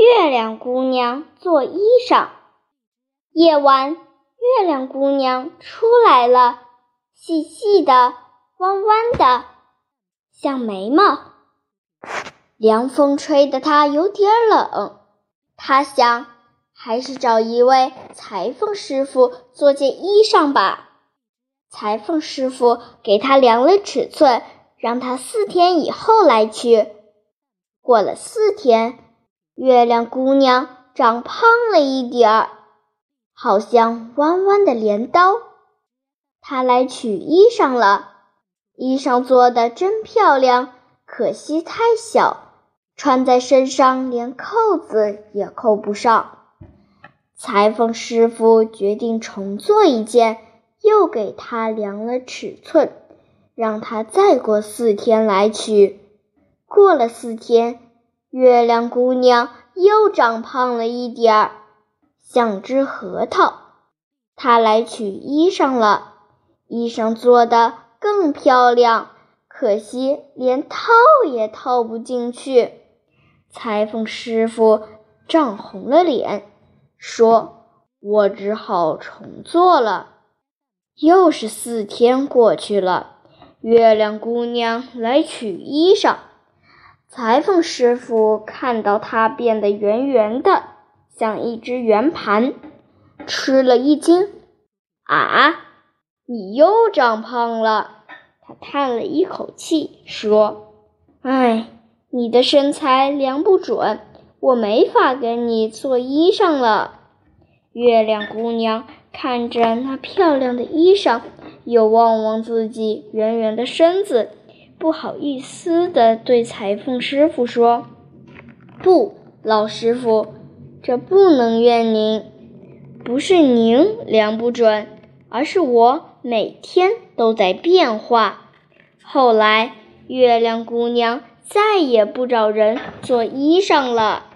月亮姑娘做衣裳。夜晚，月亮姑娘出来了，细细的，弯弯的，像眉毛。凉风吹得她有点冷，她想，还是找一位裁缝师傅做件衣裳吧。裁缝师傅给她量了尺寸，让她四天以后来取。过了四天。月亮姑娘长胖了一点儿，好像弯弯的镰刀。她来取衣裳了，衣裳做的真漂亮，可惜太小，穿在身上连扣子也扣不上。裁缝师傅决定重做一件，又给她量了尺寸，让她再过四天来取。过了四天。月亮姑娘又长胖了一点儿，像只核桃。她来取衣裳了，衣裳做的更漂亮，可惜连套也套不进去。裁缝师傅涨红了脸，说：“我只好重做了。”又是四天过去了，月亮姑娘来取衣裳。裁缝师傅看到它变得圆圆的，像一只圆盘，吃了一惊。啊，你又长胖了！他叹了一口气，说：“哎，你的身材量不准，我没法给你做衣裳了。”月亮姑娘看着那漂亮的衣裳，又望望自己圆圆的身子。不好意思地对裁缝师傅说：“不，老师傅，这不能怨您，不是您量不准，而是我每天都在变化。”后来，月亮姑娘再也不找人做衣裳了。